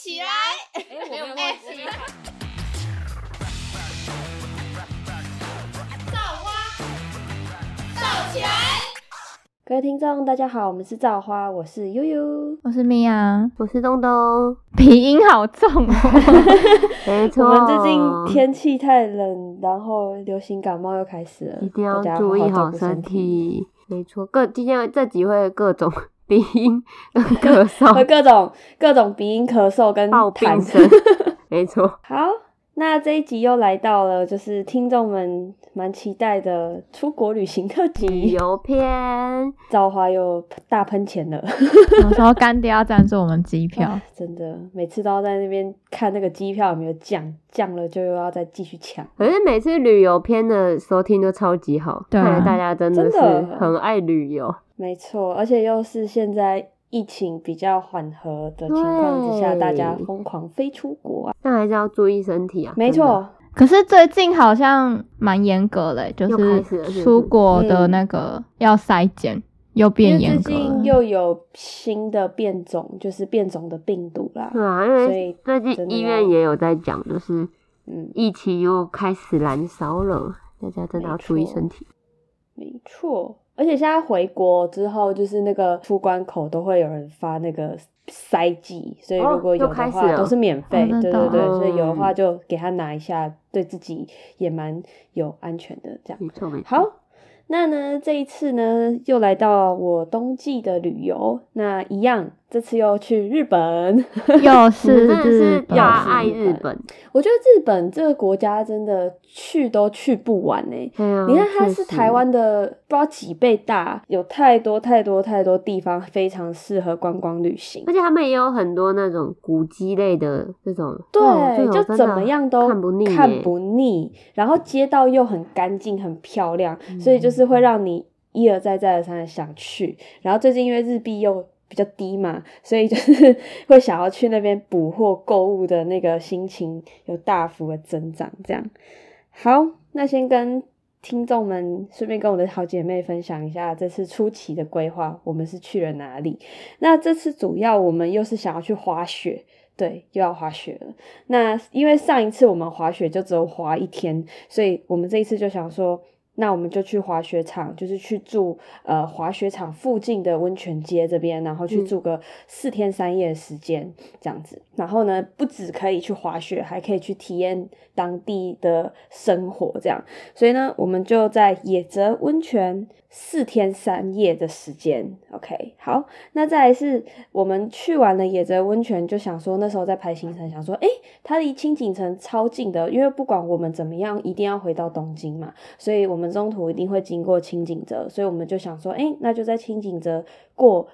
起来！哎，我没有忘记。造花，造起来！各位听众，大家好，我们是造花，我是悠悠。我是米娅，我是东东，鼻音好重哦。没错。我们最近天气太冷，然后流行感冒又开始了，一定要注意好身。体。没错，各今天这集会各种鼻音跟 咳会嗽、各种各种鼻音、咳嗽跟爆痰病声。没错，好，那这一集又来到了，就是听众们蛮期待的出国旅行特辑旅。游篇。造花又大喷钱了，有时候干爹要赞助我们机票啊，真的每次都要在那边看那个机票有没有降，降了就又要再继续抢。可是每次旅游篇的收听都超级好，对啊看来大家真的是很爱旅游。没错，而且又是现在疫情比较缓和的情况之下，大家疯狂飞出国啊！但还是要注意身体啊。没错，可是最近好像蛮严格嘞，就是出国的那个要筛检又变严格最近。又有新的变种，就是变种的病毒啦。对啊，因所为以最近医院也有在讲，就是嗯，疫情又开始燃烧了，大家真的要注意身体。没错。而且现在回国之后，就是那个出关口都会有人发那个塞剂，所以哦如果有的话都是免费。对对对，哦所以有的话就给他拿一下，对自己也蛮有安全的。这样没错没错。好，那呢这一次呢又来到我冬季的旅游，那一样这次又去日本。又是真的是日本大爱日本，我觉得日本这个国家真的去都去不完呢、对啊，你看，它是台湾的不知道几倍大，有太多太多太多地方非常适合观光旅行而。且他们也有很多那种古迹类的这种，对，就怎么样都看不腻耶，看不腻，然后街道又很干净、很漂亮，嗯所以就是会让你一而再、再而三的想去。然后最近因为日币又比较低嘛，所以就是会想要去那边补货购物的那个心情有大幅的增长。这样，好，那先跟听众们顺便跟我的好姐妹分享一下这次初期的规划，我们是去了哪里？那这次主要我们又是想要去滑雪。对，又要滑雪了。那因为上一次我们滑雪就只有滑一天，所以我们这一次就想说，那我们就去滑雪场，就是去住呃滑雪场附近的温泉街这边，然后去嗯住个四天三夜的时间这样子。然后呢，不止可以去滑雪，还可以去体验当地的生活这样。所以呢，我们就在野泽温泉四天三夜的时间。OK，好，那再来是我们去完了野泽温泉，就想说那时候在排行程，想说，诶，它离清景城超近的，因为不管我们怎么样，一定要回到东京嘛，所以我们中途一定会经过清井泽，所以我们就想说，诶，那就在清井泽过。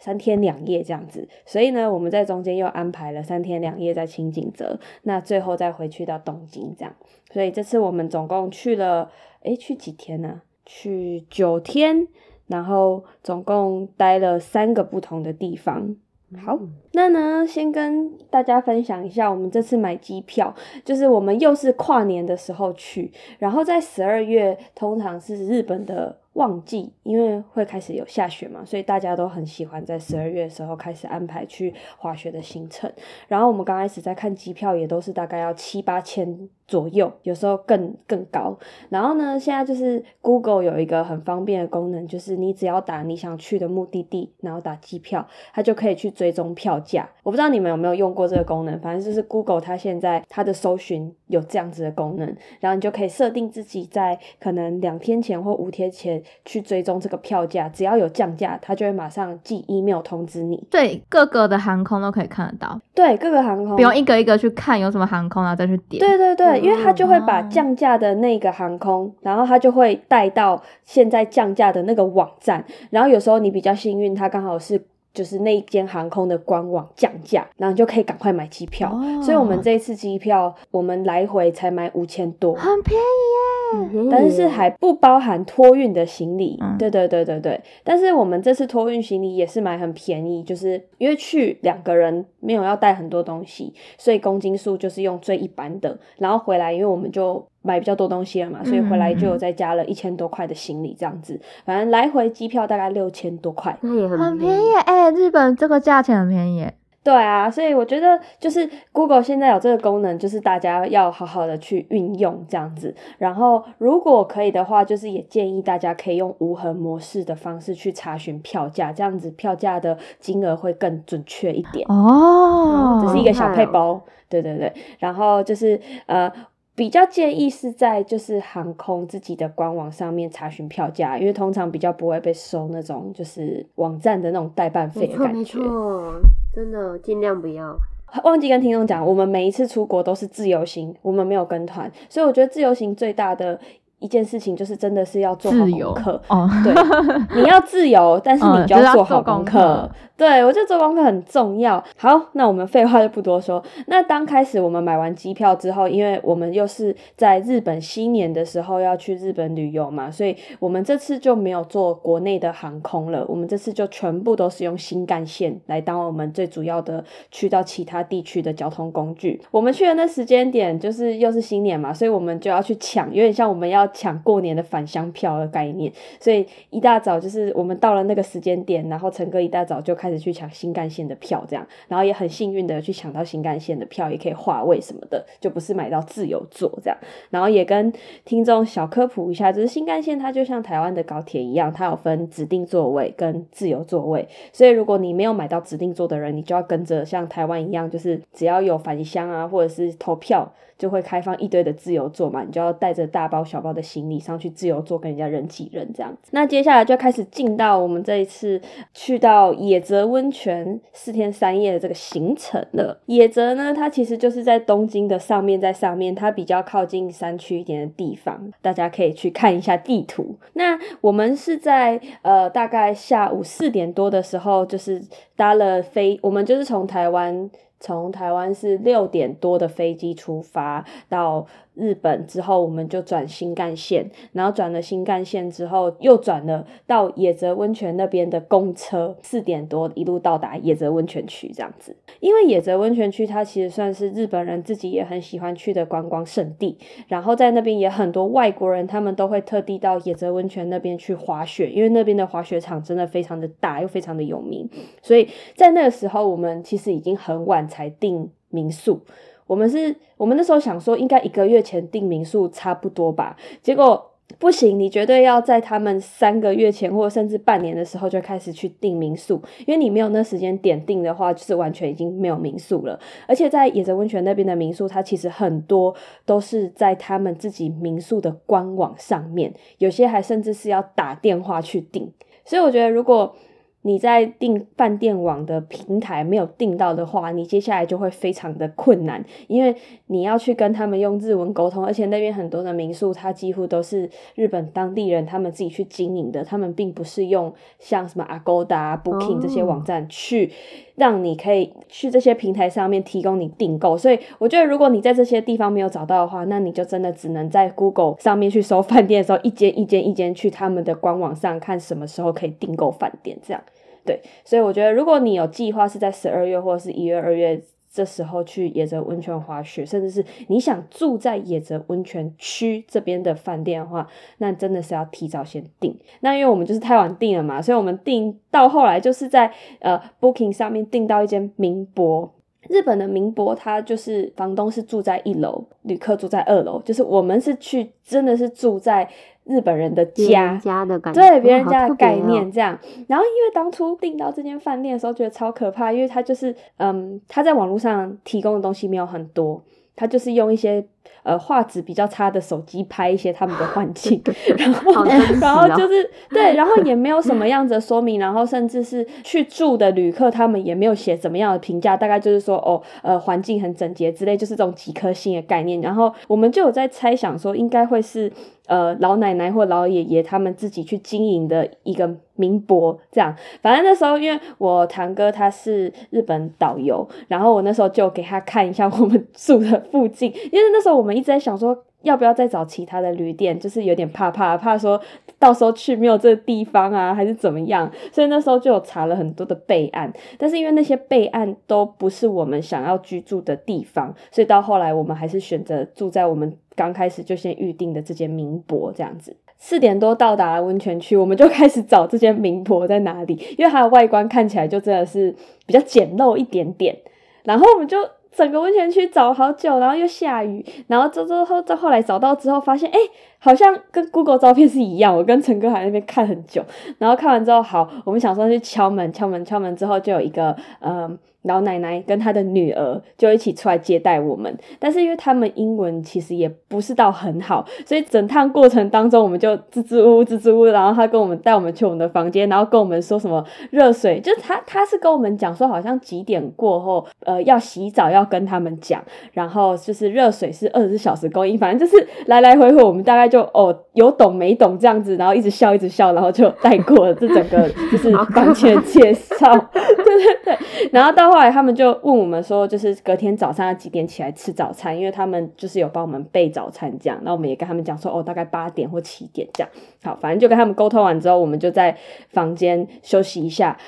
三天两夜这样子，所以呢，我们在中间又安排了三天两夜在清井泽，那最后再回去到东京这样。所以这次我们总共去了，诶，去几天呢、去九天，然后总共待了三个不同的地方。好，那呢，先跟大家分享一下，我们这次买机票，就是我们又是跨年的时候去，然后在十二月通常是日本的旺季，因为会开始有下雪嘛，所以大家都很喜欢在十二月的时候开始安排去滑雪的行程。然后我们刚开始在看机票，也都是大概要七八千左右，有时候更更高。然后呢，现在就是 Google 有一个很方便的功能，就是你只要打你想去的目的地，然后打机票，它就可以去追踪票价。我不知道你们有没有用过这个功能，反正就是 Google 它现在它的搜寻有这样子的功能，然后你就可以设定自己在可能两天前或五天前去追踪这个票价，只要有降价，它就会马上寄 email 通知你。对各个的航空都可以看得到，对，各个航空不用一个一个去看有什么航空，然后再去点。对对对，因为它就会把哦降价的那个航空，然后它就会带到现在降价的那个网站，然后有时候你比较幸运，它刚好是。就是那一间航空的官网降价，然后你就可以赶快买机票。哦所以我们这一次机票，我们来回才买五千多，很便宜耶。嗯但是还不包含托运的行李。嗯对对对对对，但是我们这次托运行李也是买很便宜，就是因为去两个人没有要带很多东西，所以公斤数就是用最一般的，然后回来因为我们就买比较多东西了嘛，所以回来就有再加了一千多块的行李这样子，反正来回机票大概六千多块。那也很很便宜耶，哎、日本这个价钱很便宜耶。对啊，所以我觉得就是 Google 现在有这个功能，就是大家要好好的去运用这样子。然后如果可以的话，就是也建议大家可以用无痕模式的方式去查询票价，这样子票价的金额会更准确一点。哦，这是一个小配哦包，对对对。然后就是呃，比较建议是在就是航空自己的官网上面查询票价，因为通常比较不会被收那种就是网站的那种代办费没错没的感觉。错，真的尽量不要。忘记跟听众讲，我们每一次出国都是自由行，我们没有跟团，所以我觉得自由行最大的一件事情就是真的是要做好功课。哦，对，你要自由，但是你嗯就要做好功。课对我觉得做功课很重要。好，那我们废话就不多说。那当开始我们买完机票之后，因为我们又是在日本新年的时候要去日本旅游嘛，所以我们这次就没有坐国内的航空了。我们这次就全部都是用新干线来当我们最主要的去到其他地区的交通工具。我们去的那时间点就是又是新年嘛，所以我们就要去抢，有点像我们要抢过年的返乡票的概念。所以一大早就是我们到了那个时间点，然后陈哥一大早就开始去抢新干线的票，这样，然后也很幸运的去抢到新干线的票，也可以划位什么的，就不是买到自由座这样。然后也跟听众小科普一下，就是新干线它就像台湾的高铁一样，它有分指定座位跟自由座位，所以如果你没有买到指定座的人，你就要跟着像台湾一样，就是只要有返乡啊或者是投票。就会开放一堆的自由座嘛，你就要带着大包小包的行李上去自由坐，跟人家人挤人这样子。那接下来就开始进到我们这一次去到野泽温泉四天三夜的这个行程了。野泽呢，它其实就是在东京的上面，在上面，它比较靠近山区一点的地方，大家可以去看一下地图。那我们是在呃大概下午四点多的时候，就是搭了飞，我们就是从台湾。从台湾是六点多的飞机出发到日本之后，我们就转新干线，然后转了新干线之后，又转了到野泽温泉那边的公车，四点多一路到达野泽温泉区这样子。因为野泽温泉区它其实算是日本人自己也很喜欢去的观光胜地，然后在那边也很多外国人，他们都会特地到野泽温泉那边去滑雪，因为那边的滑雪场真的非常的大，又非常的有名，所以在那个时候，我们其实已经很晚才订民宿。我们是，我们那时候想说，应该一个月前订民宿差不多吧，结果不行，你绝对要在他们三个月前或者甚至半年的时候就开始去订民宿，因为你没有那时间点订的话，就是完全已经没有民宿了。而且在野泽温泉那边的民宿，它其实很多都是在他们自己民宿的官网上面，有些还甚至是要打电话去订。所以我觉得，如果你在订饭店网的平台没有订到的话，你接下来就会非常的困难，因为你要去跟他们用日文沟通，而且那边很多的民宿，它几乎都是日本当地人他们自己去经营的，他们并不是用像什么 Agoda、Booking 这些网站去让你可以去这些平台上面提供你订购，所以我觉得如果你在这些地方没有找到的话，那你就真的只能在 Google 上面去搜饭店的时候，一间一间一间去他们的官网上看什么时候可以订购饭店，这样。对，所以我觉得，如果你有计划是在十二月或者是一月、二月这时候去野泽温泉滑雪，甚至是你想住在野泽温泉区这边的饭店的话，那真的是要提早先订。那因为我们就是太晚订了嘛，所以我们订到后来就是在呃 Booking 上面订到一间民博。日本的民博，它就是房东是住在一楼，旅客住在二楼，就是我们是去真的是住在日本人的家。人，家的感觉，对别人家的概，念哦这样。然后因为当初订到这间饭店的时候，觉得超可怕，因为他就是嗯，他在网络上提供的东西没有很多，他就是用一些呃画质比较差的手机拍一些他们的环境，然后然后哦就是对，然后也没有什么样子的说明，然后甚至是去住的旅客他们也没有写怎么样的评价，大概就是说哦呃环境很整洁之类，就是这种几颗星的概念。然后我们就有在猜想说，应该会是呃老奶奶或老爷爷他们自己去经营的一个民博这样。反正那时候因为我堂哥他是日本导游，然后我那时候就给他看一下我们住的附近，因为那时候我们一直在想说。要不要再找其他的旅店？就是有点怕怕，怕说到时候去没有这个地方啊，还是怎么样？所以那时候就有查了很多的备案，但是因为那些备案都不是我们想要居住的地方，所以到后来我们还是选择住在我们刚开始就先预定的这间民博这样子。四点多到达了温泉区，我们就开始找这间名博在哪里，因为它的外观看起来就真的是比较简陋一点点。然后我们就整个温泉区找好久，然后又下雨，然后之之后再后来找到之后，发现哎，好像跟 Google 照片是一样。我跟陈哥还在那边看很久，然后看完之后，好，我们想说去敲门，敲门，敲门之后就有一个嗯。老奶奶跟她的女儿就一起出来接待我们，但是因为他们英文其实也不是到很好，所以整趟过程当中我们就支支吾吾支支吾吾，然后他跟我们带我们去我们的房间，然后跟我们说什么热水，就是他他是跟我们讲说好像几点过后呃要洗澡要跟他们讲，然后就是热水是二十四小时供应，反正就是来来回回我们大概就哦有懂没懂这样子，然后一直笑一直笑，然后就带过了这整个就是房间介绍，对对对，然后到后。后来他们就问我们说，就是隔天早上要几点起来吃早餐？因为他们就是有帮我们备早餐这样。那我们也跟他们讲说，哦，大概八点或七点这样。好，反正就跟他们沟通完之后，我们就在房间休息一下。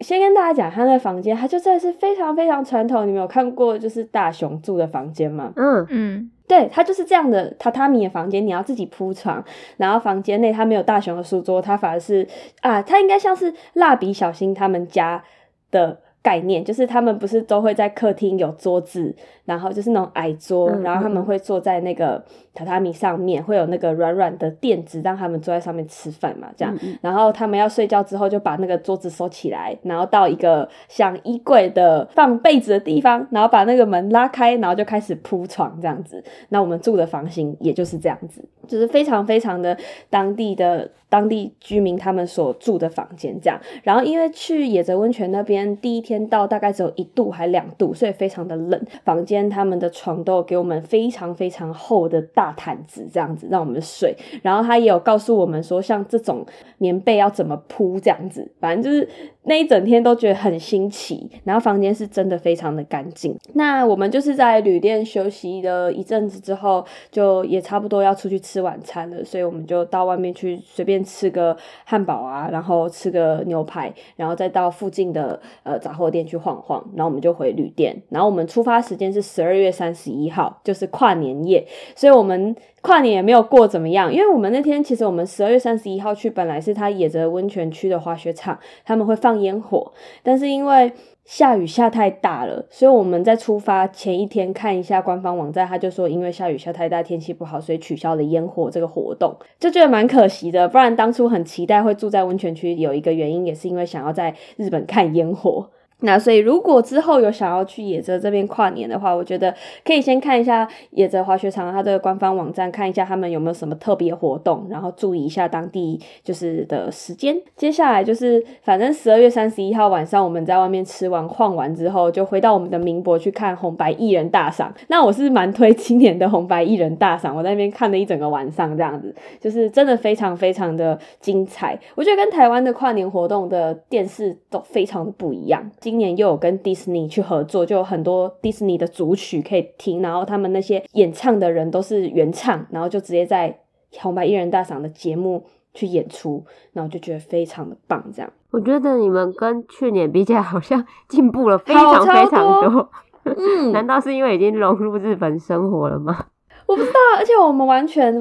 先跟大家讲，他那房间，他就真的是非常非常传统。你们有看过就是大雄住的房间吗？嗯嗯，对，他就是这样的榻榻米的房间，你要自己铺床。然后房间内他没有大雄的书桌，他反而是啊，他应该像是蜡笔小新他们家的。概念就是他们不是都会在客厅有桌子，然后就是那种矮桌，然后他们会坐在那个榻榻米上面，会有那个软软的垫子让他们坐在上面吃饭嘛，这样。然后他们要睡觉之后就把那个桌子收起来，然后到一个像衣柜的放被子的地方，然后把那个门拉开，然后就开始铺床这样子。那我们住的房型也就是这样子，就是非常非常的当地的。当地居民他们所住的房间这样，然后因为去野泽温泉那边第一天到大概只有一度还两度，所以非常的冷。房间他们的床都给我们非常非常厚的大毯子这样子让我们睡，然后他也有告诉我们说像这种棉被要怎么铺这样子，反正就是那一整天都觉得很新奇。然后房间是真的非常的干净。那我们就是在旅店休息了一阵子之后，就也差不多要出去吃吃晚餐了，所以我们就到外面去随便。吃个汉堡啊，然后吃个牛排，然后再到附近的呃杂货店去晃晃，然后我们就回旅店。然后我们出发时间是十二月三十一号，就是跨年夜，所以我们跨年也没有过怎么样，因为我们那天其实我们十二月三十一号去，本来是他野泽温泉区的滑雪场，他们会放烟火，但是因为下雨下太大了，所以我们在出发前一天看一下官方网站，他就说因为下雨下太大，天气不好，所以取消了烟火这个活动，就觉得蛮可惜的。不然当初很期待会住在温泉区，有一个原因也是因为想要在日本看烟火。那所以，如果之后有想要去野泽这边跨年的话，我觉得可以先看一下野泽滑雪场它的官方网站，看一下他们有没有什么特别活动，然后注意一下当地就是的时间。接下来就是，反正十二月三十一号晚上，我们在外面吃完晃完之后，就回到我们的民博去看红白艺人大赏。那我是蛮推今年的红白艺人大赏，我在那边看了一整个晚上，这样子就是真的非常非常的精彩。我觉得跟台湾的跨年活动的电视都非常的不一样。今年又有跟迪士尼去合作，就有很多迪士尼的主曲可以听，然后他们那些演唱的人都是原唱，然后就直接在红白艺人大赏的节目去演出，然后就觉得非常的棒。这样，我觉得你们跟去年比起来，好像进步了非常非常多。嗯，难道是因为已经融入日本生活了吗？我不知道，而且我们完全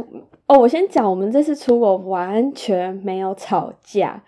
哦，我先讲，我们这次出国完全没有吵架。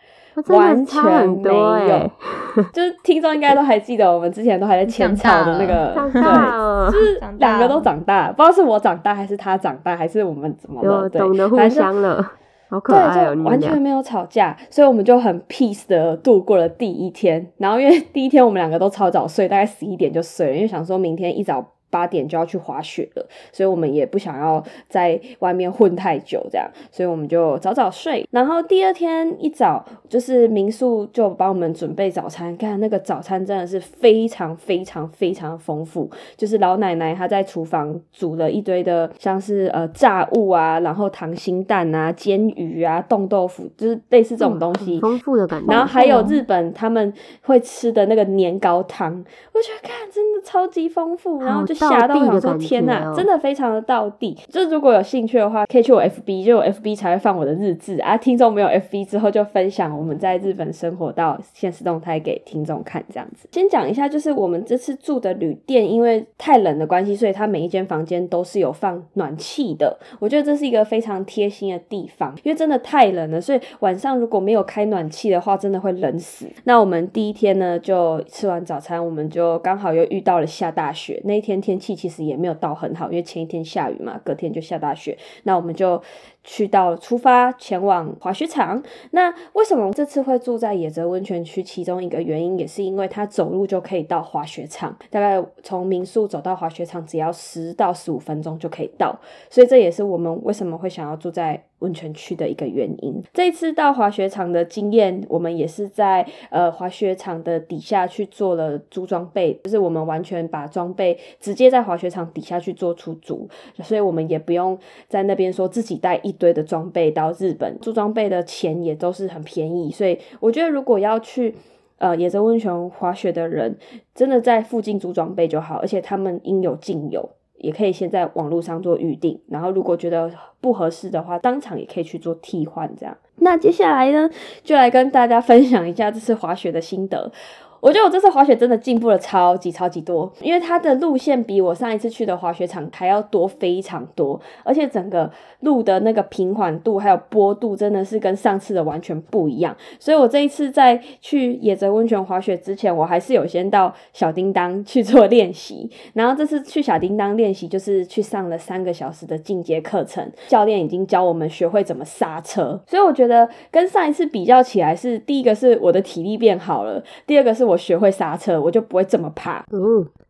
完全没有，就是听众应该都还记得，我们之前都还在浅草的那个，对，就是两个都长大，不知道是我长大还是他长大，还是我们怎么了？懂得互相了，好可爱哦！完全没有吵架，所以我们就很 peace 的度过了第一天。然后因为 第一天我们两个都超早睡，大概十一点就睡了，因为想说明天一早。八点就要去滑雪了，所以我们也不想要在外面混太久，这样，所以我们就早早睡。然后第二天一早，就是民宿就帮我们准备早餐，看那个早餐真的是非常非常非常丰富。就是老奶奶她在厨房煮了一堆的，像是呃炸物啊，然后溏心蛋啊、煎鱼啊、冻豆腐，就是类似这种东西，丰富的感觉。然后还有日本他们会吃的那个年糕汤，我觉得看真的超级丰富，然后就。吓到，道地的想说天呐，觉哦真的非常的到地。就如果有兴趣的话，可以去我 FB，就我 FB 才会放我的日志啊。听众没有 FB 之后，就分享我们在日本生活到现实动态给听众看，这样子。先讲一下，就是我们这次住的旅店，因为太冷的关系，所以它每一间房间都是有放暖气的。我觉得这是一个非常贴心的地方，因为真的太冷了，所以晚上如果没有开暖气的话，真的会冷死。那我们第一天呢，就吃完早餐，我们就刚好又遇到了下大雪。那一天天气其实也没有到很好，因为前一天下雨嘛，隔天就下大雪。那我们就去到出发前往滑雪场。那为什么这次会住在野泽温泉区？其中一个原因也是因为它走路就可以到滑雪场，大概从民宿走到滑雪场只要十到十五分钟就可以到，所以这也是我们为什么会想要住在温泉区的一个原因。这一次到滑雪场的经验，我们也是在呃滑雪场的底下去做了租装备，就是我们完全把装备直接在滑雪场底下去做出租，所以我们也不用在那边说自己带一堆的装备到日本，租装备的钱也都是很便宜，所以我觉得如果要去。呃，野泽温泉滑雪的人真的在附近租装备就好，而且他们应有尽有，也可以先在网络上做预定。然后如果觉得不合适的话，当场也可以去做替换。这样，那接下来呢，就来跟大家分享一下这次滑雪的心得。我觉得我这次滑雪真的进步了超级超级多，因为它的路线比我上一次去的滑雪场还要多非常多，而且整个路的那个平缓度还有坡度真的是跟上次的完全不一样。所以我这一次在去野泽温泉滑雪之前，我还是有先到小叮当去做练习，然后这次去小叮当练习就是去上了三个小时的进阶课程，教练已经教我们学会怎么刹车，所以我觉得跟上一次比较起来是第一个是我的体力变好了，第二个是我学会刹车，我就不会这么怕。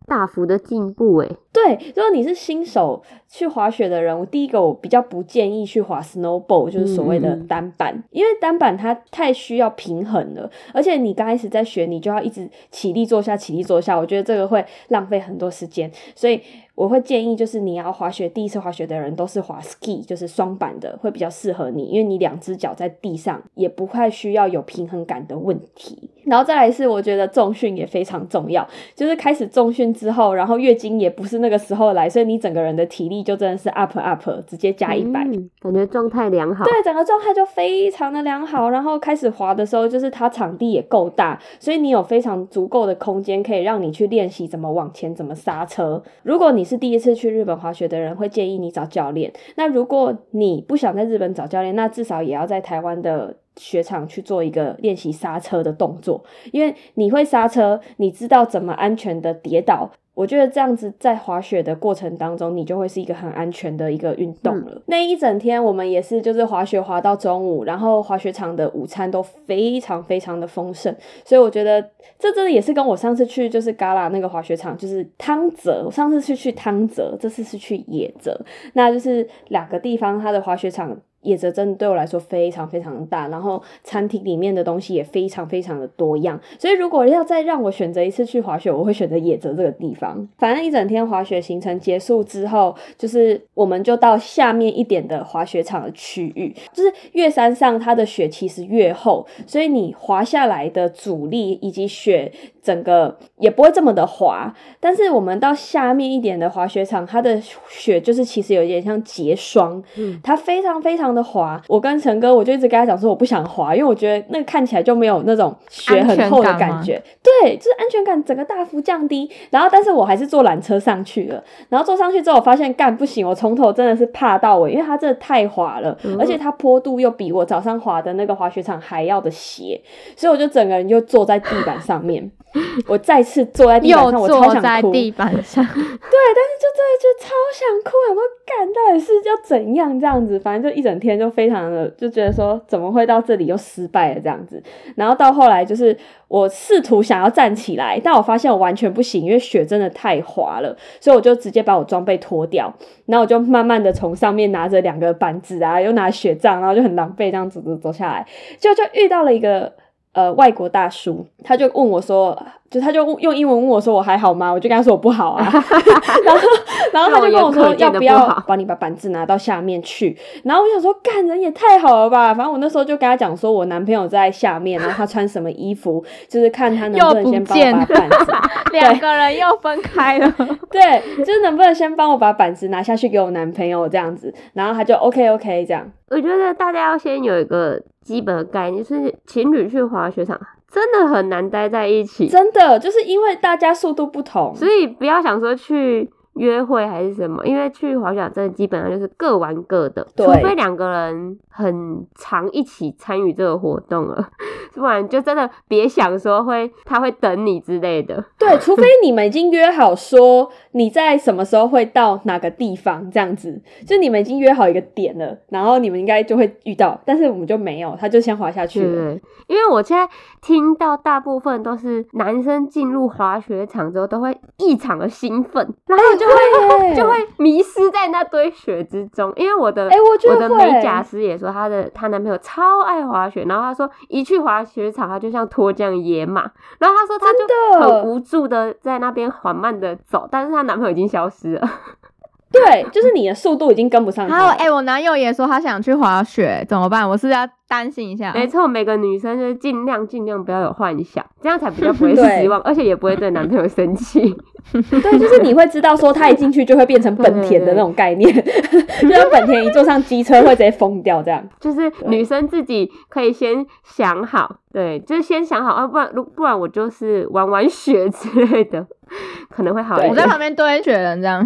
大幅的进步诶。对，如果你是新手去滑雪的人，我第一个我比较不建议去滑 snowboard，就是所谓的嗯单板，因为单板它太需要平衡了，而且你刚开始在学，你就要一直起立坐下，起立坐下，我觉得这个会浪费很多时间，所以我会建议就是你要滑雪，第一次滑雪的人都是滑 ski，就是双板的，会比较适合你，因为你两只脚在地上，也不太需要有平衡感的问题。然后再来是我觉得重训也非常重要，就是开始重训之后，然后月经也不是那个时候来，所以你整个人的体力就真的是 up up，直接加一百、嗯，感觉状态良好。对，整个状态就非常的良好。然后开始滑的时候，就是它场地也够大，所以你有非常足够的空间可以让你去练习怎么往前、怎么刹车。如果你是第一次去日本滑雪的人，会建议你找教练。那如果你不想在日本找教练，那至少也要在台湾的。雪场去做一个练习刹车的动作，因为你会刹车，你知道怎么安全的跌倒。我觉得这样子在滑雪的过程当中，你就会是一个很安全的一个运动了。那一整天我们也是就是滑雪滑到中午，然后滑雪场的午餐都非常非常的丰盛，所以我觉得这真的也是跟我上次去就是旮旯那个滑雪场就是汤泽，我上次是去汤泽，这次是去野泽，那就是两个地方它的滑雪场。野泽真的对我来说非常非常的大，然后餐厅里面的东西也非常非常的多样，所以如果要再让我选择一次去滑雪，我会选择野泽这个地方。反正一整天滑雪行程结束之后，就是我们就到下面一点的滑雪场的区域，就是越山上它的雪其实越厚，所以你滑下来的阻力以及雪整个也不会这么的滑。但是我们到下面一点的滑雪场，它的雪就是其实有点像结霜，嗯它非常非常的滑。我跟陈哥，我就一直跟他讲说我不想滑，因为我觉得那个看起来就没有那种雪很厚的感觉。对，就是安全感整个大幅降低。然后，但是我还是坐缆车上去了。然后坐上去之后，我发现干不行，我从头真的是怕到尾，因为它真的太滑了，嗯而且它坡度又比我早上滑的那个滑雪场还要的斜，所以我就整个人就坐在地板上面。我再次坐在地板上，我超想哭。在地板上，对，但是就真的就超想哭，想说干到底是要怎样这样子，反正就一整天就非常的就觉得说怎么会到这里又失败了这样子，然后到后来就是我试图想要站起来，但我发现我完全不行，因为雪真的太滑了，所以我就直接把我装备脱掉，然后我就慢慢的从上面拿着两个板子啊，又拿雪杖，然后就很狼狈这样走走走下来，就就遇到了一个。呃，外国大叔，他就问我说：“就他就用英文问我说我还好吗？我就跟他说我不好啊。然后然后他就跟我说要不要帮你把板子拿到下面去？然后我想说干人也太好了吧！反正我那时候就跟他讲说我男朋友在下面，然后他穿什么衣服，就是看他能不能先帮我把板子。两个人又分开了。对，就是能不能先帮我把板子拿下去给我男朋友这样子，然后他就 OK OK 这样。我觉得大家要先有一个基本的概念，就是情侣去滑雪场真的很难待在一起，真的就是因为大家速度不同，所以不要想说去。约会还是什么？因为去滑雪场，真的基本上就是各玩各的，除非两个人很常一起参与这个活动了，不然就真的别想说会他会等你之类的。对，除非你们已经约好说你在什么时候会到哪个地方，这样子，就你们已经约好一个点了，然后你们应该就会遇到，但是我们就没有，他就先滑下去了。对，因为我现在听到大部分都是男生进入滑雪场之后都会异常的兴奋，然后就。会就会迷失在那堆雪之中，因为我的哎，我的美甲师也说，她的她男朋友超爱滑雪，然后她说一去滑雪场，他就像脱缰野马，然后她说他就很无助的在那边缓慢的走，但是她男朋友已经消失了。对，就是你的速度已经跟不上。还有，哎，我男友也说他想去滑雪，怎么办？我是要担心一下。没错，每个女生就是尽量尽量不要有幻想，这样才比较不会失望，而且也不会对男朋友生气。对，就是你会知道说他一进去就会变成本田的那种概念，就像本田一坐上机车会直接疯掉这样。就是女生自己可以先想好，对，就是先想好啊，不然如不然我就是玩玩雪之类的，可能会好一点。我在旁边堆雪人这样。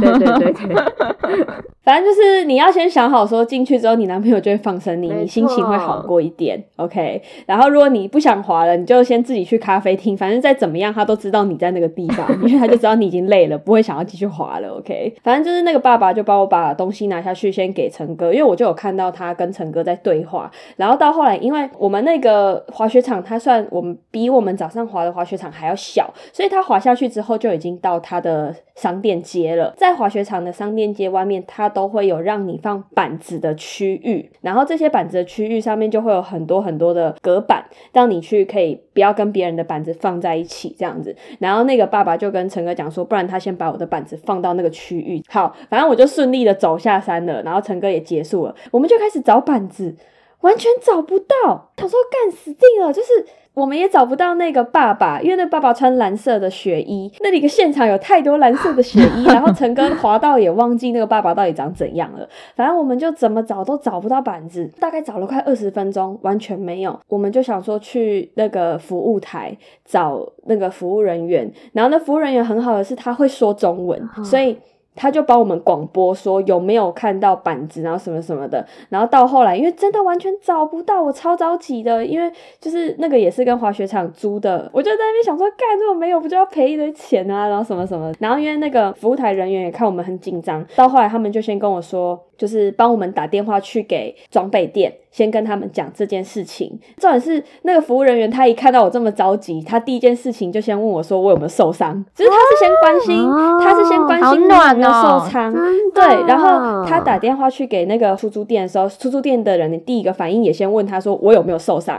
对对对对，反正就是你要先想好说进去之后你男朋友就会放生你，你心心情会好过一点。OK，然后如果你不想滑了，你就先自己去咖啡厅，反正再怎么样他都知道你在那个地方。因为他就知道你已经累了，不会想要继续滑了。OK，反正就是那个爸爸就帮我把东西拿下去，先给陈哥，因为我就有看到他跟陈哥在对话。然后到后来，因为我们那个滑雪场，它算我们比我们早上滑的滑雪场还要小，所以他滑下去之后就已经到他的商店街了。在滑雪场的商店街外面，他都会有让你放板子的区域，然后这些板子的区域上面就会有很多很多的隔板，让你去可以不要跟别人的板子放在一起这样子。然后那个爸爸就。跟陈哥讲说，不然他先把我的板子放到那个区域。好，反正我就顺利的走下山了，然后陈哥也结束了，我们就开始找板子，完全找不到。他说干死定了，就是。我们也找不到那个爸爸，因为那爸爸穿蓝色的雪衣，那里个现场有太多蓝色的雪衣，然后陈哥滑到也忘记那个爸爸到底长怎样了。反正我们就怎么找都找不到板子，大概找了快二十分钟，完全没有。我们就想说去那个服务台找那个服务人员，然后那服务人员很好的是他会说中文，所以。他就帮我们广播说有没有看到板子，然后什么什么的，然后到后来，因为真的完全找不到，我超着急的，因为就是那个也是跟滑雪场租的，我就在那边想说，干如果没有，不就要赔一堆钱啊，然后什么什么，然后因为那个服务台人员也看我们很紧张，到后来他们就先跟我说，就是帮我们打电话去给装备店。先跟他们讲这件事情，重点是那个服务人员，他一看到我这么着急，他第一件事情就先问我说我有没有受伤，就是他是先关心，他是先关心你有没有受伤，对，然后他打电话去给那个出租店的时候，出租店的人第一个反应也先问他说我有没有受伤。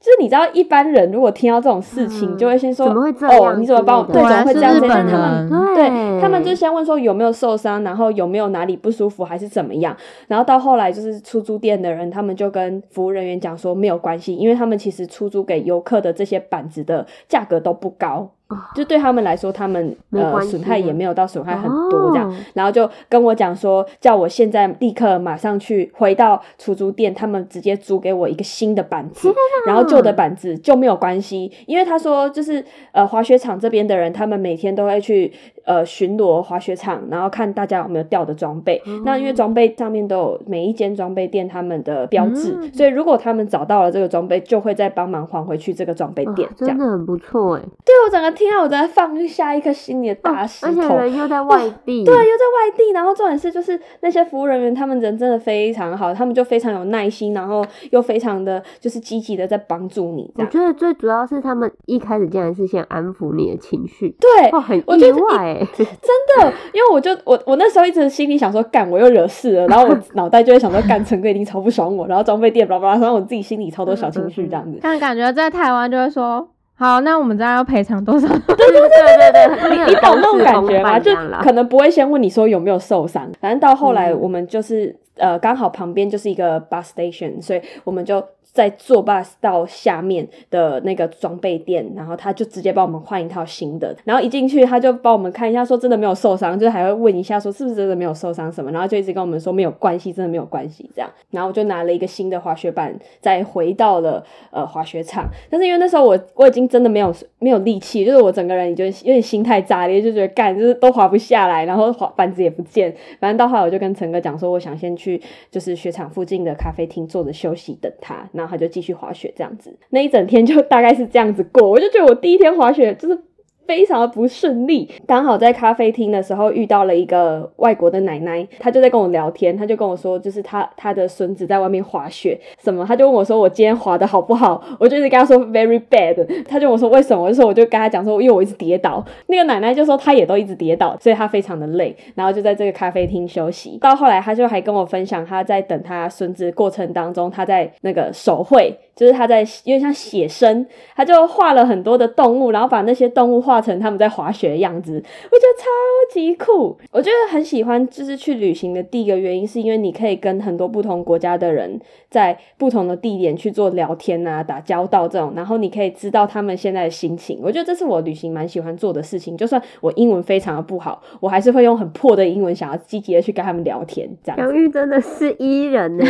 就是你知道，一般人如果听到这种事情，就会先说：“哦，你怎么帮我？”对，怎么会这样？子？他们对，他们就先问说有没有受伤，然后有没有哪里不舒服，还是怎么样？然后到后来就是出租店的人，他们就跟服务人员讲说没有关系，因为他们其实出租给游客的这些板子的价格都不高。就对他们来说，他们呃损害也没有到损害很多这样，然后就跟我讲说，叫我现在立刻马上去回到出租店，他们直接租给我一个新的板子，然后旧的板子就没有关系，因为他说就是呃滑雪场这边的人，他们每天都会去。呃，巡逻滑雪场，然后看大家有没有掉的装备。那因为装备上面都有每一间装备店他们的标志，所以如果他们找到了这个装备，就会再帮忙还回去这个装备店。真的很不错哎！对我整个听到，我在放下一颗心里的大石头。而且人又在外地，对，又在外地。然后重点是，就是那些服务人员，他们人真的非常好，他们就非常有耐心，然后又非常的就是积极的在帮助你。我觉得最主要是他们一开始竟然是先安抚你的情绪，对，很意外。真的，因为我就我我那时候一直心里想说，干我又惹事了，然后我脑袋就会想说，干陈哥一定超不爽我，然后装备店叭叭，然后我自己心里超多小情绪这样子。但感觉在台湾就会说，好，那我们这样要赔偿多少？对 对对对对，你懂那种感觉吗？就可能不会先问你说有没有受伤，反正到后来嗯我们就是、呃刚好旁边就是一个 bus station，所以我们就在坐 bus 到下面的那个装备店，然后他就直接帮我们换一套新的，然后一进去他就帮我们看一下，说真的没有受伤，就还会问一下说是不是真的没有受伤什么，然后就一直跟我们说没有关系，真的没有关系这样，然后我就拿了一个新的滑雪板，再回到了呃滑雪场，但是因为那时候我我已经真的没有没有力气，就是我整个人就有点心态炸裂，就觉得干就是都滑不下来，然后滑板子也不见，反正到后来我就跟陈哥讲说，我想先去就是雪场附近的咖啡厅坐着休息等他，然后他就继续滑雪这样子，那一整天就大概是这样子过，我就觉得我第一天滑雪就是。非常的不顺利，刚好在咖啡厅的时候遇到了一个外国的奶奶，她就在跟我聊天，她就跟我说，就是她她的孙子在外面滑雪，什么，她就问我说我今天滑的好不好，我就一直跟她说 very bad，她就问我说为什么，我就说我就跟她讲说，因为我一直跌倒，那个奶奶就说她也都一直跌倒，所以她非常的累，然后就在这个咖啡厅休息。到后来，她就还跟我分享她在等她孙子过程当中，她在那个手绘，就是他在有点像写生，他就画了很多的动物，然后把那些动物画成他们在滑雪的样子，我觉得超级酷。我觉得很喜欢，就是去旅行的第一个原因，是因为你可以跟很多不同国家的人在不同的地点去做聊天啊、打交道这种，然后你可以知道他们现在的心情。我觉得这是我旅行蛮喜欢做的事情。就算我英文非常的不好，我还是会用很破的英文，想要积极的去跟他们聊天，这样子。杨玉真的是伊人呢，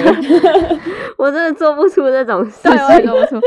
我真的做不出这种事对，我也情。说不出。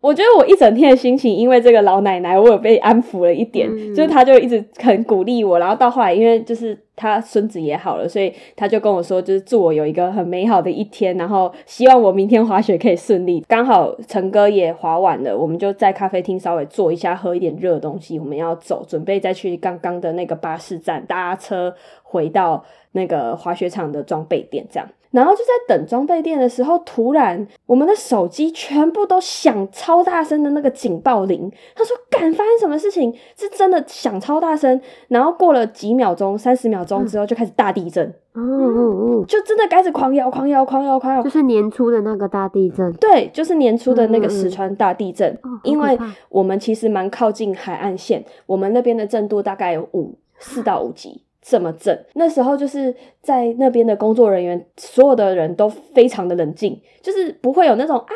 我觉得我一整天的心情，因为这个老奶奶，我有被安抚了一点，嗯就是她就一直很鼓励我，然后到后来，因为就是他孙子也好了，所以他就跟我说，就是祝我有一个很美好的一天，然后希望我明天滑雪可以顺利。刚好陈哥也滑完了，我们就在咖啡厅稍微坐一下，喝一点热东西，我们要走，准备再去刚刚的那个巴士站搭车回到那个滑雪场的装备店，这样。然后就在等装备店的时候，突然我们的手机全部都响超大声的那个警报铃。他说：“敢，发生什么事情？是真的响超大声。”然后过了几秒钟，三十秒钟之后就开始大地震，哦哦哦，就真的开始狂摇、狂摇、狂摇、狂摇就。是年初的那个大地震。对，就是年初的那个石川大地震，因为我们其实蛮靠近海岸线，我们那边的震度大概有五四到五级。这么震，那时候就是在那边的工作人员，所有的人都非常的冷静，就是不会有那种啊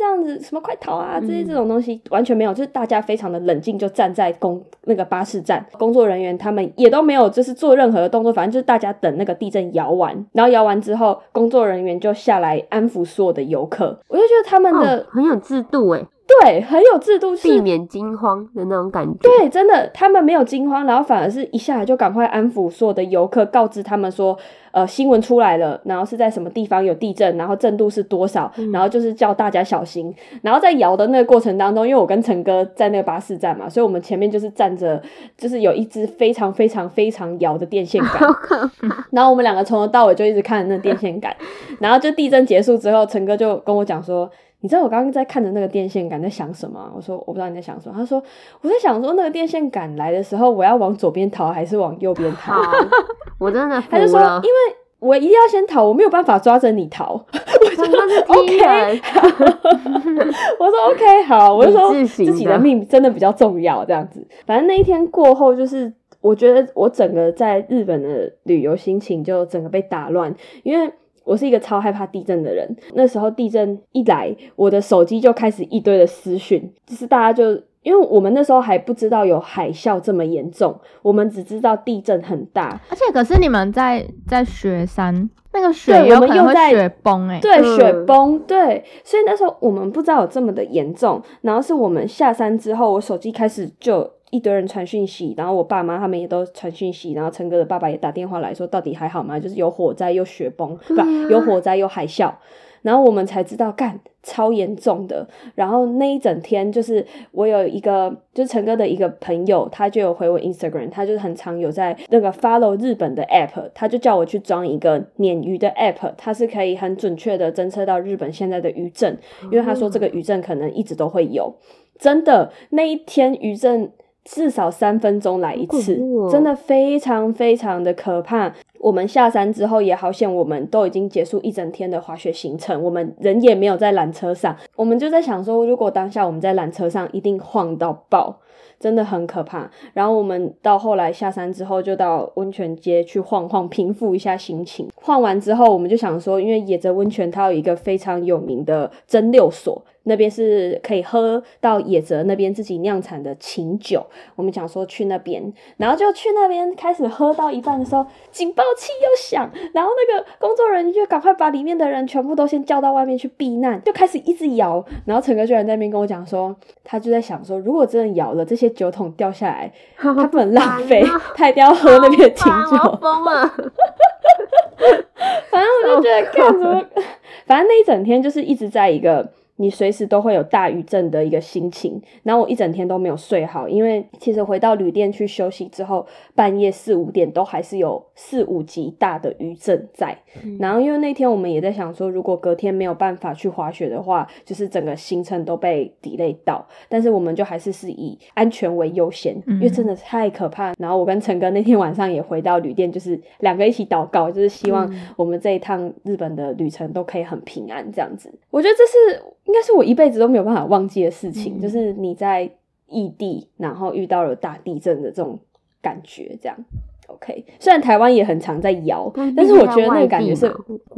这样子什么快逃啊这些嗯这种东西完全没有，就是大家非常的冷静，就站在公那个巴士站，工作人员他们也都没有就是做任何的动作，反正就是大家等那个地震摇完，然后摇完之后，工作人员就下来安抚所有的游客，我就觉得他们的、哦，很有制度哎，对很有制度，是避免惊慌的那种感觉。对，真的，他们没有惊慌，然后反而是一下来就赶快安抚所有的游客，告知他们说，呃，新闻出来了，然后是在什么地方有地震，然后震度是多少，嗯然后就是叫大家小心。然后在摇的那个过程当中，因为我跟陈哥在那个巴士站嘛，所以我们前面就是站着，就是有一只非常非常非常摇的电线杆！然后我们两个从头到尾就一直看着那电线杆，然后就地震结束之后，陈哥就跟我讲说。你知道我刚刚在看着那个电线杆在想什么啊？我说我不知道你在想什么。他说我在想说那个电线杆来的时候，我要往左边逃还是往右边逃？我真的服他就说因。为我一定要先逃，我没有办法抓着你逃。真的是 T 人，我说 OK 好，我就说自己的命真的比较重要，这样子。反正那一天过后，就是我觉得我整个在日本的旅游心情就整个被打乱，因为。我是一个超害怕地震的人，那时候地震一来，我的手机就开始一堆的私讯，就是大家就因为我们那时候还不知道有海啸这么严重，我们只知道地震很大，而且可是你们在在雪山，那个雪我们有可能会又在雪崩哎、对，嗯。雪崩，对，所以那时候我们不知道有这么的严重，然后是我们下山之后，我手机开始就一堆人传讯息，然后我爸妈他们也都传讯息，然后陈哥的爸爸也打电话来说，到底还好吗？就是有火灾又雪崩，不啊有火灾又海啸，然后我们才知道，干超严重的。然后那一整天，就是我有一个，就是陈哥的一个朋友，他就有回我 Instagram，他就是很常有在那个 follow 日本的 app，他就叫我去装一个鲶鱼的 app，它是可以很准确的侦测到日本现在的余震，因为他说这个余震可能一直都会有。真的，那一天余震至少三分钟来一次真的非常非常的可怕。我们下山之后也好险，我们都已经结束一整天的滑雪行程，我们人也没有在缆车上，我们就在想说，如果当下我们在缆车上，一定晃到爆。真的很可怕。然后我们到后来下山之后，就到温泉街去晃晃，平复一下心情。晃完之后，我们就想说，因为野泽温泉它有一个非常有名的蒸馏所。那边是可以喝到野泽那边自己酿产的琴酒，我们想说去那边，然后就去那边开始喝到一半的时候，警报器又响，然后那个工作人员就赶快把里面的人全部都先叫到外面去避难，就开始一直摇，然后陈哥居然在那边跟我讲说，他就在想说，如果真的摇了，这些酒桶掉下来，他不能浪费，他一定要喝那边的 清酒，疯了，反正我就觉得看什么，反正那一整天就是一直在一个。你随时都会有大余震的一个心情，然后我一整天都没有睡好，因为其实回到旅店去休息之后，半夜四五点都还是有四五级大的余震在。然后因为那天我们也在想说，如果隔天没有办法去滑雪的话，就是整个行程都被 delay 到。但是我们就还是是以安全为优先，因为真的太可怕。然后我跟陈哥那天晚上也回到旅店，就是两个一起祷告，就是希望我们这一趟日本的旅程都可以很平安这样子。我觉得这是。应该是我一辈子都没有办法忘记的事情，就是你在异地，然后遇到了大地震的这种感觉，这样。OK，虽然台湾也很常在摇，但是我觉得那个感觉是，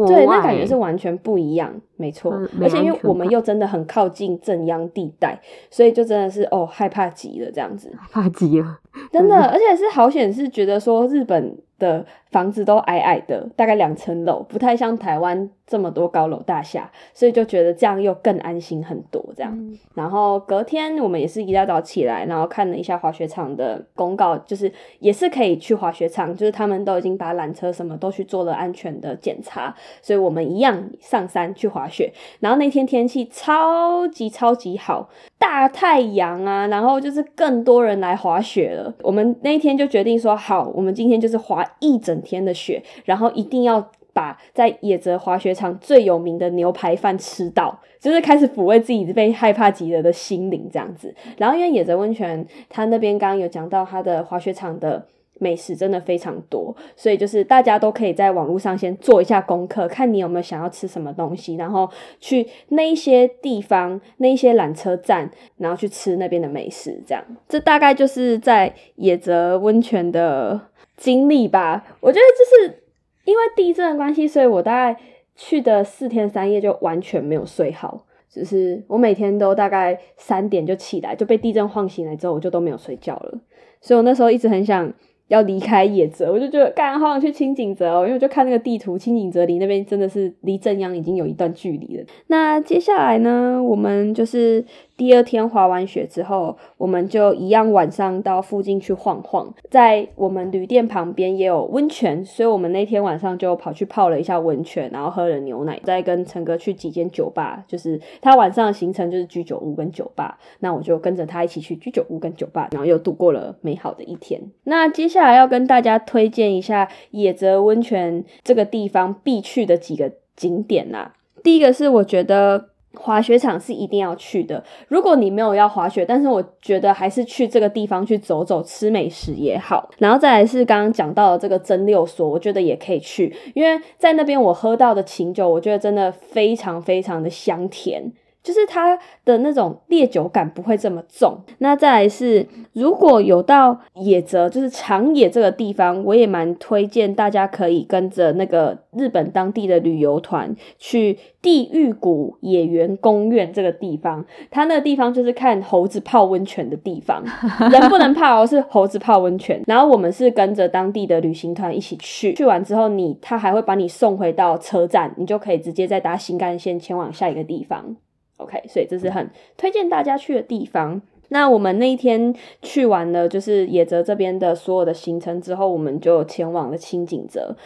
对，那感觉是完全不一样，没错。而且因为我们又真的很靠近正央地带，所以就真的是哦，害怕极了这样子，怕极了，真的。而且是好险，是觉得说日本。的房子都矮矮的，大概两层楼，不太像台湾这么多高楼大厦，所以就觉得这样又更安心很多。这样，然后隔天我们也是一大早起来，然后看了一下滑雪场的公告，就是也是可以去滑雪场，就是他们都已经把缆车什么都去做了安全的检查，所以我们一样上山去滑雪。雪然后那天天气超级超级好，大太阳啊，然后就是更多人来滑雪了。我们那天就决定说，好，我们今天就是滑。一整天的雪，然后一定要把在野泽滑雪场最有名的牛排饭吃到，就是开始抚慰自己被害怕极了的心灵这样子。然后因为野泽温泉，它那边刚刚有讲到它的滑雪场的。美食真的非常多，所以就是大家都可以在网络上先做一下功课，看你有没有想要吃什么东西，然后去那一些地方、那一些缆车站，然后去吃那边的美食。这样，这大概就是在野泽温泉的经历吧。我觉得就是因为地震的关系，所以我大概去的四天三夜就完全没有睡好，就是我每天都大概三点就起来，就被地震晃醒来之后，我就都没有睡觉了。所以我那时候一直很想。要离开野泽，我就觉得，干好想去清井泽哦，因为我就看那个地图，清井泽离那边真的是离正阳已经有一段距离了。那接下来呢，我们就是。第二天滑完雪之后，我们就一样晚上到附近去晃晃。在我们旅店旁边也有温泉，所以我们那天晚上就跑去泡了一下温泉，然后喝了牛奶，再跟陈哥去几间酒吧。就是他晚上的行程就是居酒屋跟酒吧，那我就跟着他一起去居酒屋跟酒吧，然后又度过了美好的一天。那接下来要跟大家推荐一下野泽温泉这个地方必去的几个景点啦。第一个是我觉得。滑雪场是一定要去的。如果你没有要滑雪，但是我觉得还是去这个地方去走走、吃美食也好。然后再来是刚刚讲到的这个蒸馏所，我觉得也可以去，因为在那边我喝到的琴酒，我觉得真的非常非常的香甜。就是它的那种烈酒感不会这么重。那再来是，如果有到野泽，就是长野这个地方，我也蛮推荐大家可以跟着那个日本当地的旅游团去地狱谷野原公园这个地方。它那个地方就是看猴子泡温泉的地方，人不能泡哦，是猴子泡温泉。然后我们是跟着当地的旅行团一起去，去完之后你他还会把你送回到车站，你就可以直接再搭新干线前往下一个地方。OK，所以这是很推荐大家去的地方。那我们那一天去完了，就是野泽这边的所有的行程之后，我们就前往了青井泽。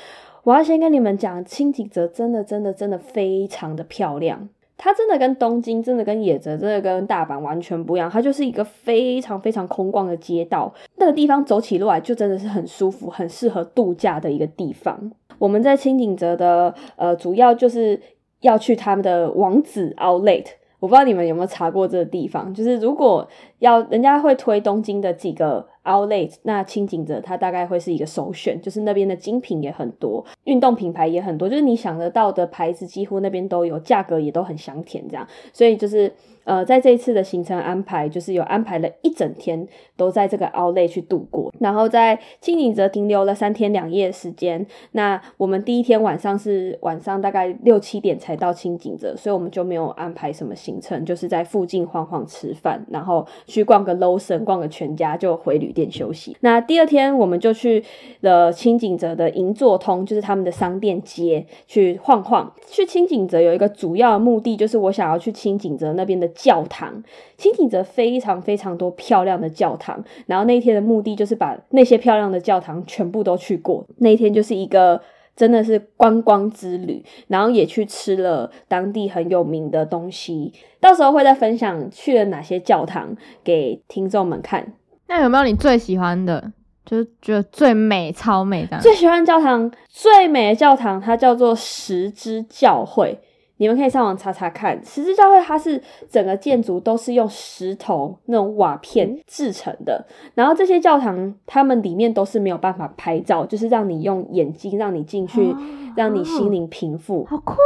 我要先跟你们讲，青井泽真的真的真的非常的漂亮。它真的跟东京、真的跟野泽、真的跟大阪完全不一样。它就是一个非常非常空旷的街道，那个地方走起路来就真的是很舒服，很适合度假的一个地方。我们在青井泽的呃，主要就是要去他们的王子 Outlet。我不知道你们有没有查过这个地方，就是如果要人家会推东京的几个 outlet，那清景泽它大概会是一个首选，就是那边的精品也很多，运动品牌也很多，就是你想得到的牌子几乎那边都有，价格也都很香甜这样，所以就是。呃，在这一次的行程安排，就是有安排了一整天都在这个奥莱去度过，然后在清景泽停留了三天两夜时间。那我们第一天晚上是晚上大概六七点才到清景泽，所以我们就没有安排什么行程，就是在附近晃晃吃饭，然后去逛个 Lowson，逛个全家，就回旅店休息。那第二天我们就去了清井泽的银座通，就是他们的商店街去晃晃。去清景泽有一个主要的目的，就是我想要去清景泽那边的。教堂，清景泽非常非常多漂亮的教堂，然后那一天的目的就是把那些漂亮的教堂全部都去过。那一天就是一个真的是观光之旅，然后也去吃了当地很有名的东西。到时候会再分享去了哪些教堂给听众们看。那有没有你最喜欢的？就是觉得最美、超美的？最喜欢教堂，最美的教堂，它叫做十之教会。你们可以上网查查看，十字教会它是整个建筑都是用石头那种瓦片制成的，然后这些教堂它们里面都是没有办法拍照，就是让你用眼睛让你进去，让你心灵平复。好酷哦！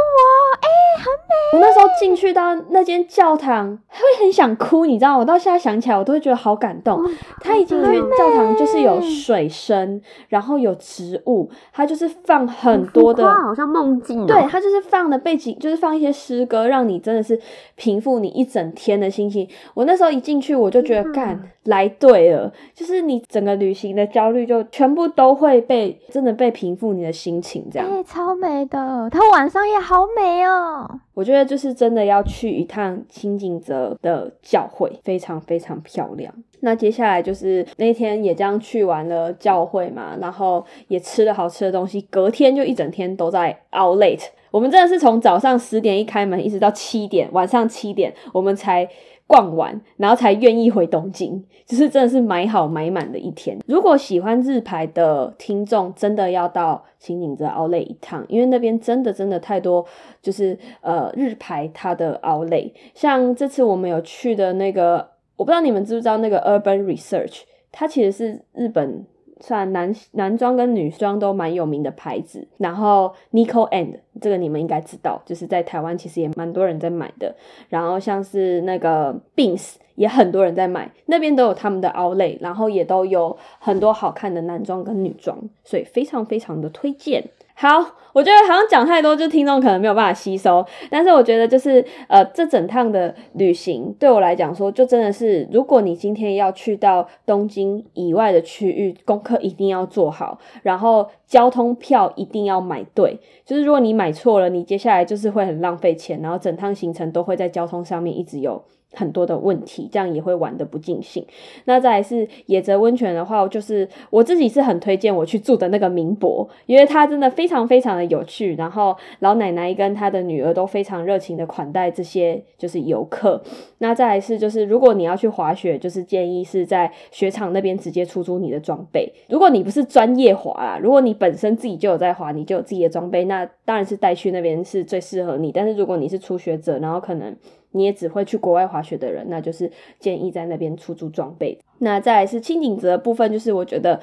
哎，很美。我那时候进去到那间教堂，会很想哭，你知道？我到现在想起来，我都会觉得好感动。他一进去教堂就是有水声，然后有植物，它就是放很多的，好像梦境。对，它就是放的背景就是。放一些诗歌，让你真的是平复你一整天的心情。我那时候一进去，我就觉得干来对了，就是你整个旅行的焦虑就全部都会被真的被平复你的心情，这样。超美的，它晚上也好美哦。我觉得就是真的要去一趟清景泽的教会，非常非常漂亮。那接下来就是那天也将去完了教会嘛，然后也吃了好吃的东西，隔天就一整天都在 out late，。我们真的是从早上十点一开门，一直到七点，晚上七点，我们才逛完，然后才愿意回东京，就是真的是买好买满的一天。如果喜欢日牌的听众，真的要到青井泽奥莱一趟，因为那边真的真的太多，就是呃日牌它的奥莱，像这次我们有去的那个，我不知道你们知不知道那个 Urban Research，它其实是日本。算男男装跟女装都蛮有名的牌子，然后 Nico and 这个你们应该知道，就是在台湾其实也蛮多人在买的。然后像是那个 Beans 也很多人在买，那边都有他们的 Outlet，然后也都有很多好看的男装跟女装，所以非常非常的推荐。好。我觉得好像讲太多，就听众可能没有办法吸收。但是我觉得就是呃，这整趟的旅行对我来讲说，就真的是，如果你今天要去到东京以外的区域，功课一定要做好，然后交通票一定要买对。就是如果你买错了，你接下来就是会很浪费钱，然后整趟行程都会在交通上面一直有。很多的问题，这样也会玩的不尽兴。那再来是野泽温泉的话，就是我自己是很推荐我去住的那个民博，因为它真的非常非常的有趣。然后老奶奶跟她的女儿都非常热情的款待这些就是游客。那再来是就是如果你要去滑雪，就是建议是在雪场那边直接出租你的装备。如果你不是专业滑啊，如果你本身自己就有在滑，你就有自己的装备，那当然是带去那边是最适合你。但是如果你是初学者，然后可能你也只会去国外滑雪的人，那就是建议在那边出租装备。那再来是清景泽部分，就是我觉得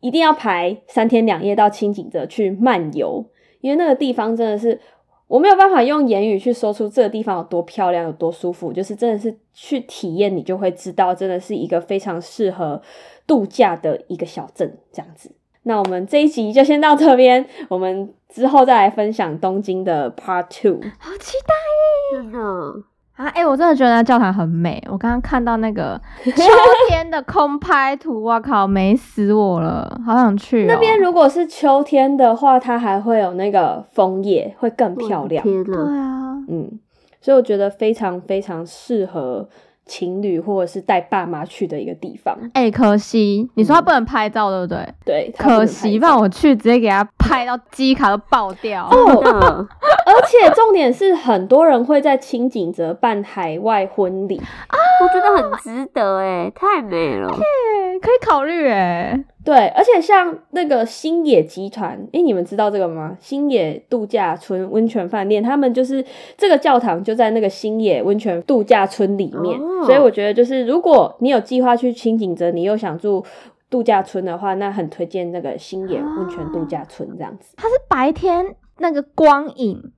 一定要排三天两夜到清景泽去漫游，因为那个地方真的是我没有办法用言语去说出这个地方有多漂亮、有多舒服，就是真的是去体验，你就会知道，真的是一个非常适合度假的一个小镇这样子。那我们这一集就先到这边，我们之后再来分享东京的 Part Two。好期待！真的。啊，哎，我真的觉得那教堂很美。我刚刚看到那个 秋天的空拍图，我靠，美死我了，好想去。那边如果是秋天的话，它还会有那个枫叶，会更漂亮。对啊，嗯，所以我觉得非常非常适合。情侣或者是带爸妈去的一个地方，哎，可惜你说他不能拍照，对不对？对，可惜，让我去直接给他拍到机卡都爆掉。哦，而且重点是，很多人会在清景泽办海外婚礼啊，我觉得很值得，哎，太美了。可以考虑哎。对，而且像那个星野集团，哎，你们知道这个吗？星野度假村温泉饭店，他们就是这个教堂就在那个星野温泉度假村里面，所以我觉得就是如果你有计划去清景泽，你又想住度假村的话，那很推荐那个星野温泉度假村这样子。它是白天那个光影，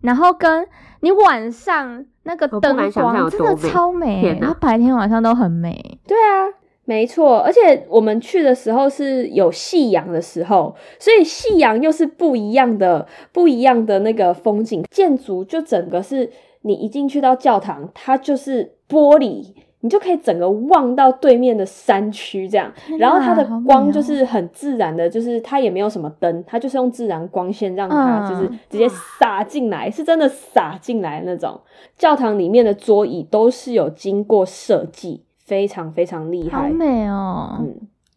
然后跟你晚上那个灯光真的超美，它白天晚上都很美。对啊。没错，而且我们去的时候是有夕阳的时候，所以夕阳又是不一样的、不一样的那个风景。建筑就整个是你一进去到教堂，它就是玻璃，你就可以整个望到对面的山区这样。然后它的光就是很自然的，就是它也没有什么灯，它就是用自然光线让它就是直接洒进来，是真的洒进来那种。教堂里面的桌椅都是有经过设计。非常非常厉害，好美哦！嗯，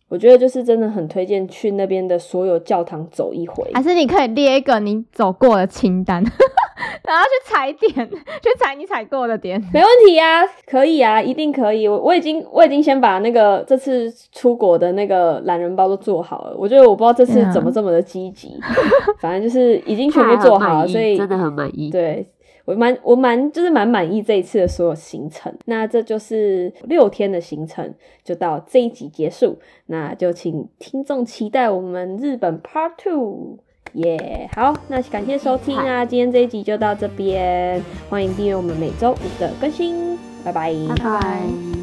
我觉得就是真的很推荐去那边的所有教堂走一回。还是你可以列一个你走过的清单，然后去踩点，去踩你踩过的点。没问题啊，可以啊，一定可以。我我已经我已经先把那个这次出国的那个懒人包都做好了。我觉得我不知道这次怎么这么的积极，反正就是已经全部做好了，所以真的很满意。对。我蛮我蛮就是蛮满意这一次的所有行程，那这就是六天的行程，就到这一集结束，那就请听众期待我们日本 Part Two，耶！好，那感谢收听啊，今天这一集就到这边，欢迎订阅我们每周五的更新，拜拜，拜拜。